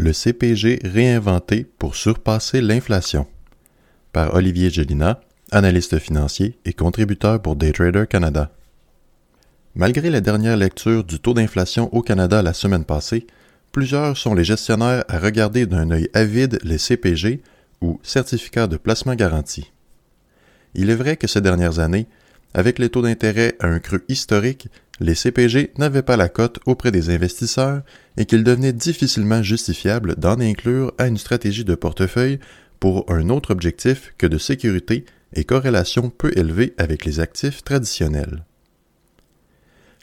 Le CPG réinventé pour surpasser l'inflation. Par Olivier Gélina, analyste financier et contributeur pour Daytrader Canada. Malgré la dernière lecture du taux d'inflation au Canada la semaine passée, plusieurs sont les gestionnaires à regarder d'un œil avide les CPG ou certificats de placement garanti. Il est vrai que ces dernières années, avec les taux d'intérêt à un creux historique, les CPG n'avaient pas la cote auprès des investisseurs et qu'il devenait difficilement justifiable d'en inclure à une stratégie de portefeuille pour un autre objectif que de sécurité et corrélation peu élevée avec les actifs traditionnels.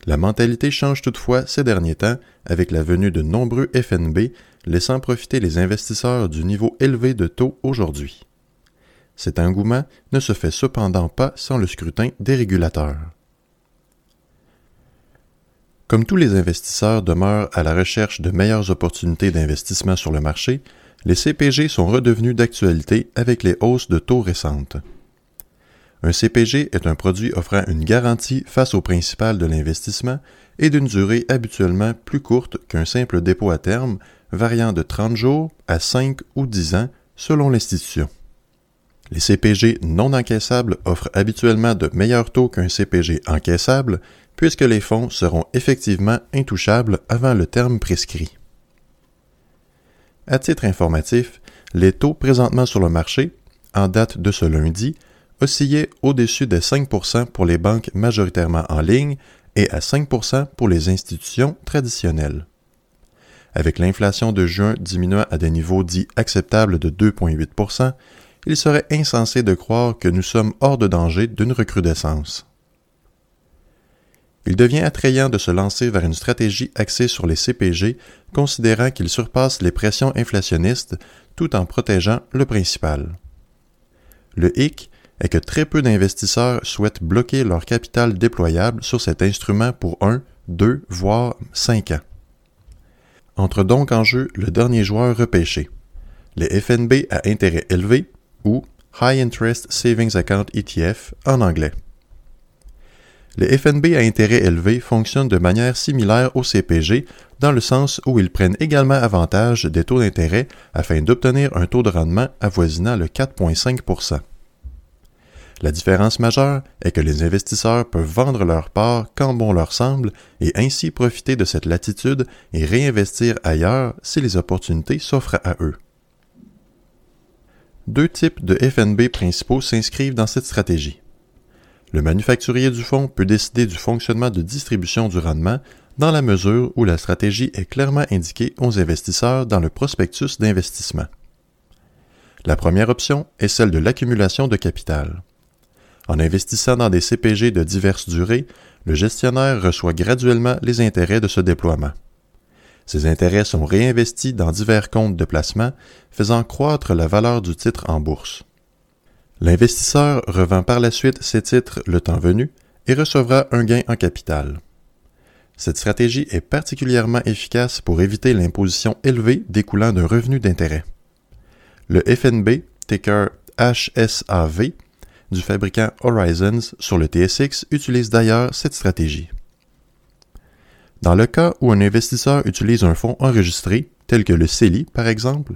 La mentalité change toutefois ces derniers temps avec la venue de nombreux FNB laissant profiter les investisseurs du niveau élevé de taux aujourd'hui. Cet engouement ne se fait cependant pas sans le scrutin des régulateurs. Comme tous les investisseurs demeurent à la recherche de meilleures opportunités d'investissement sur le marché, les CPG sont redevenus d'actualité avec les hausses de taux récentes. Un CPG est un produit offrant une garantie face au principal de l'investissement et d'une durée habituellement plus courte qu'un simple dépôt à terme, variant de 30 jours à 5 ou 10 ans selon l'institution. Les CPG non encaissables offrent habituellement de meilleurs taux qu'un CPG encaissable, puisque les fonds seront effectivement intouchables avant le terme prescrit. À titre informatif, les taux présentement sur le marché, en date de ce lundi, oscillaient au-dessus de 5% pour les banques majoritairement en ligne et à 5% pour les institutions traditionnelles. Avec l'inflation de juin diminuant à des niveaux dits acceptables de 2,8 il serait insensé de croire que nous sommes hors de danger d'une recrudescence. Il devient attrayant de se lancer vers une stratégie axée sur les CPG, considérant qu'ils surpassent les pressions inflationnistes tout en protégeant le principal. Le hic est que très peu d'investisseurs souhaitent bloquer leur capital déployable sur cet instrument pour un, deux, voire cinq ans. Entre donc en jeu le dernier joueur repêché, les FNB à intérêt élevé ou High Interest Savings Account ETF en anglais. Les FNB à intérêt élevé fonctionnent de manière similaire au CPG dans le sens où ils prennent également avantage des taux d'intérêt afin d'obtenir un taux de rendement avoisinant le 4,5% La différence majeure est que les investisseurs peuvent vendre leur part quand bon leur semble et ainsi profiter de cette latitude et réinvestir ailleurs si les opportunités s'offrent à eux. Deux types de FNB principaux s'inscrivent dans cette stratégie. Le manufacturier du fonds peut décider du fonctionnement de distribution du rendement dans la mesure où la stratégie est clairement indiquée aux investisseurs dans le prospectus d'investissement. La première option est celle de l'accumulation de capital. En investissant dans des CPG de diverses durées, le gestionnaire reçoit graduellement les intérêts de ce déploiement. Ces intérêts sont réinvestis dans divers comptes de placement, faisant croître la valeur du titre en bourse. L'investisseur revend par la suite ses titres le temps venu et recevra un gain en capital. Cette stratégie est particulièrement efficace pour éviter l'imposition élevée découlant d'un revenu d'intérêt. Le FNB, ticker HSAV, du fabricant Horizons sur le TSX utilise d'ailleurs cette stratégie. Dans le cas où un investisseur utilise un fonds enregistré, tel que le CELI par exemple,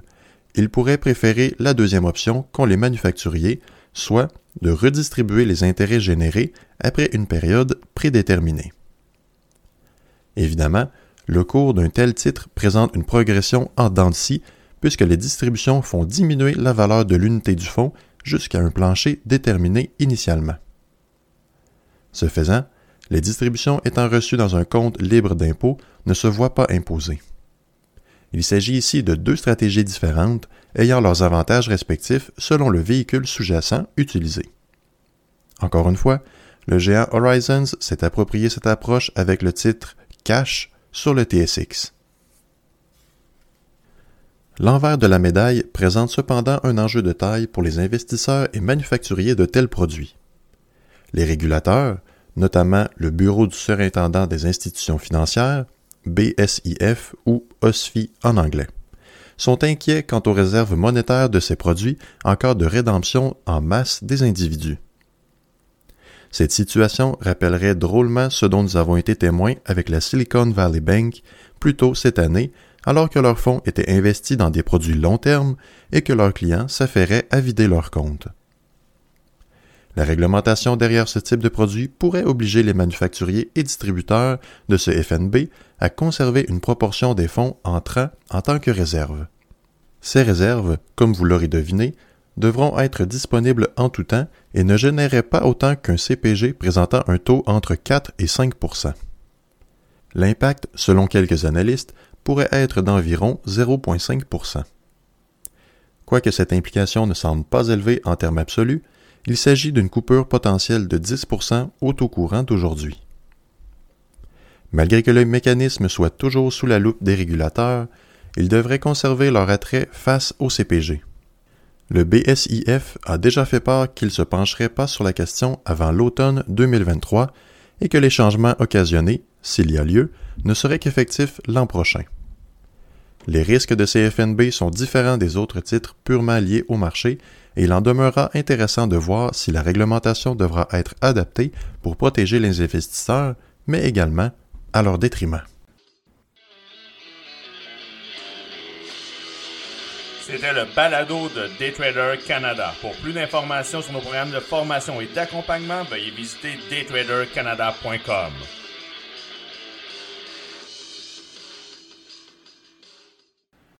il pourrait préférer la deuxième option qu'ont les manufacturiers, soit de redistribuer les intérêts générés après une période prédéterminée. Évidemment, le cours d'un tel titre présente une progression en dents de scie puisque les distributions font diminuer la valeur de l'unité du fonds jusqu'à un plancher déterminé initialement. Ce faisant, les distributions étant reçues dans un compte libre d'impôts ne se voient pas imposer. Il s'agit ici de deux stratégies différentes ayant leurs avantages respectifs selon le véhicule sous-jacent utilisé. Encore une fois, le géant Horizons s'est approprié cette approche avec le titre Cash sur le TSX. L'envers de la médaille présente cependant un enjeu de taille pour les investisseurs et manufacturiers de tels produits. Les régulateurs, notamment le Bureau du surintendant des institutions financières, BSIF ou OSFI en anglais, sont inquiets quant aux réserves monétaires de ces produits en cas de rédemption en masse des individus. Cette situation rappellerait drôlement ce dont nous avons été témoins avec la Silicon Valley Bank plus tôt cette année alors que leurs fonds étaient investis dans des produits long terme et que leurs clients s'affairaient à vider leurs comptes. La réglementation derrière ce type de produit pourrait obliger les manufacturiers et distributeurs de ce FNB à conserver une proportion des fonds entrant en tant que réserve. Ces réserves, comme vous l'aurez deviné, devront être disponibles en tout temps et ne généreraient pas autant qu'un CPG présentant un taux entre 4 et 5% L'impact, selon quelques analystes, pourrait être d'environ 0,5% Quoique cette implication ne semble pas élevée en termes absolus, il s'agit d'une coupure potentielle de 10% au taux courant d'aujourd'hui. Malgré que le mécanisme soit toujours sous la loupe des régulateurs, ils devraient conserver leur attrait face au CPG. Le BSIF a déjà fait part qu'il ne se pencherait pas sur la question avant l'automne 2023 et que les changements occasionnés, s'il y a lieu, ne seraient qu'effectifs l'an prochain. Les risques de ces FNB sont différents des autres titres purement liés au marché et il en demeurera intéressant de voir si la réglementation devra être adaptée pour protéger les investisseurs, mais également à leur détriment. C'était le balado de Daytrader Canada. Pour plus d'informations sur nos programmes de formation et d'accompagnement, veuillez visiter daytradercanada.com.